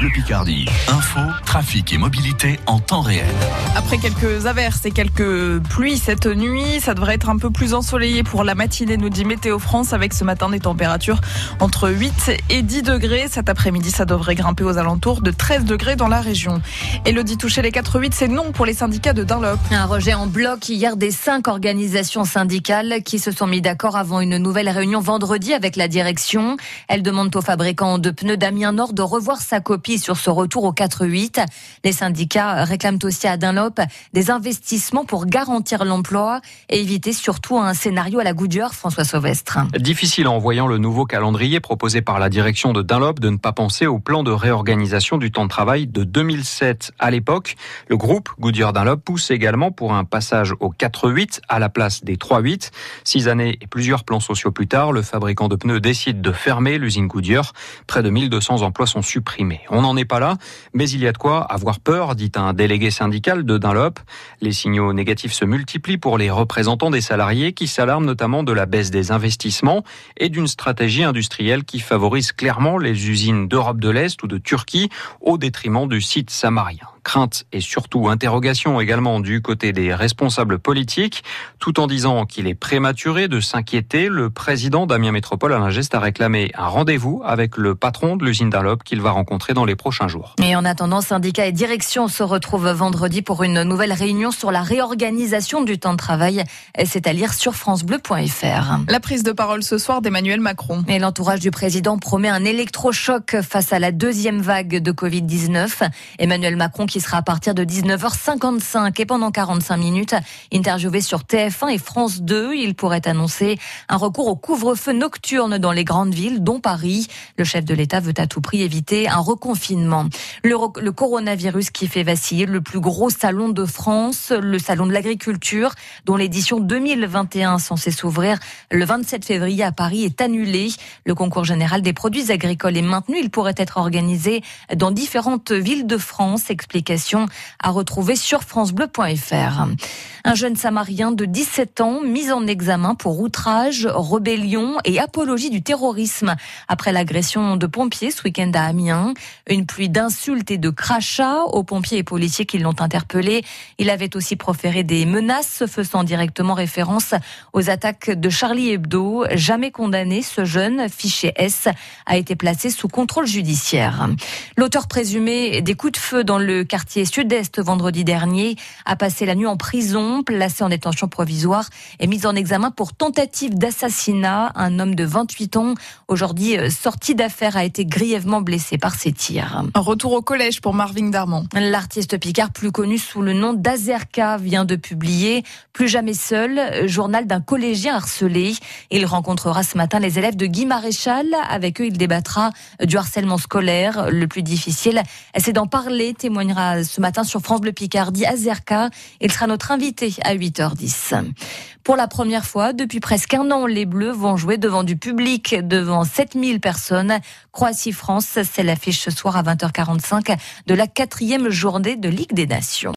Bleu Picardie. Info, trafic et mobilité en temps réel. Après quelques averses et quelques pluies cette nuit, ça devrait être un peu plus ensoleillé pour la matinée, nous dit Météo France, avec ce matin des températures entre 8 et 10 degrés. Cet après-midi, ça devrait grimper aux alentours de 13 degrés dans la région. Elodie toucher les 4-8, c'est non pour les syndicats de Dunlop. Un rejet en bloc hier des cinq organisations syndicales qui se sont mis d'accord avant une nouvelle réunion vendredi avec la direction. Elles demandent aux fabricants de pneus Damien Nord de revoir sa copie sur ce retour au 4-8. Les syndicats réclament aussi à Dunlop des investissements pour garantir l'emploi et éviter surtout un scénario à la Goodyear, François Sauvestre. Difficile en voyant le nouveau calendrier proposé par la direction de Dunlop de ne pas penser au plan de réorganisation du temps de travail de 2007. À l'époque, le groupe Goodyear Dunlop pousse également pour un passage au 4-8 à la place des 3-8. Six années et plusieurs plans sociaux plus tard, le fabricant de pneus décide de fermer l'usine Goodyear. Près de 1200 emplois sont supprimés. On n'en est pas là, mais il y a de quoi avoir peur, dit un délégué syndical de Dunlop. Les signaux négatifs se multiplient pour les représentants des salariés qui s'alarment notamment de la baisse des investissements et d'une stratégie industrielle qui favorise clairement les usines d'Europe de l'Est ou de Turquie au détriment du site samarien crainte et surtout interrogation également du côté des responsables politiques, tout en disant qu'il est prématuré de s'inquiéter. Le président Damien Métropole Alain Geste a réclamé un rendez-vous avec le patron de l'usine Dunlop qu'il va rencontrer dans les prochains jours. Et en attendant, syndicats et direction se retrouvent vendredi pour une nouvelle réunion sur la réorganisation du temps de travail. C'est à lire sur francebleu.fr. La prise de parole ce soir d'Emmanuel Macron. Et l'entourage du président promet un électrochoc face à la deuxième vague de Covid-19. Emmanuel Macron qui sera à partir de 19h55 et pendant 45 minutes interviewé sur TF1 et France 2. Il pourrait annoncer un recours au couvre-feu nocturne dans les grandes villes, dont Paris. Le chef de l'État veut à tout prix éviter un reconfinement. Le, le coronavirus qui fait vaciller le plus gros salon de France, le salon de l'agriculture, dont l'édition 2021 censée s'ouvrir le 27 février à Paris est annulé. Le concours général des produits agricoles est maintenu. Il pourrait être organisé dans différentes villes de France. À retrouver sur francebleu.fr. Un jeune samarien de 17 ans mis en examen pour outrage, rébellion et apologie du terrorisme après l'agression de pompiers ce week-end à Amiens. Une pluie d'insultes et de crachats aux pompiers et policiers qui l'ont interpellé. Il avait aussi proféré des menaces faisant directement référence aux attaques de Charlie Hebdo. Jamais condamné, ce jeune, fiché S, a été placé sous contrôle judiciaire. L'auteur présumé des coups de feu dans le quartier sud-est vendredi dernier a passé la nuit en prison, placé en détention provisoire et mis en examen pour tentative d'assassinat. Un homme de 28 ans, aujourd'hui sorti d'affaires, a été grièvement blessé par ses tirs. Un retour au collège pour Marvin Darmon. L'artiste Picard, plus connu sous le nom d'Azerka, vient de publier Plus jamais seul, journal d'un collégien harcelé. Il rencontrera ce matin les élèves de Guy Maréchal. Avec eux, il débattra du harcèlement scolaire. Le plus difficile, c'est d'en parler, témoignera ce matin sur France Bleu Picardie Azerka. Il sera notre invité à 8h10. Pour la première fois depuis presque un an, les Bleus vont jouer devant du public, devant 7000 personnes. Croatie-France, c'est l'affiche ce soir à 20h45 de la quatrième journée de Ligue des Nations.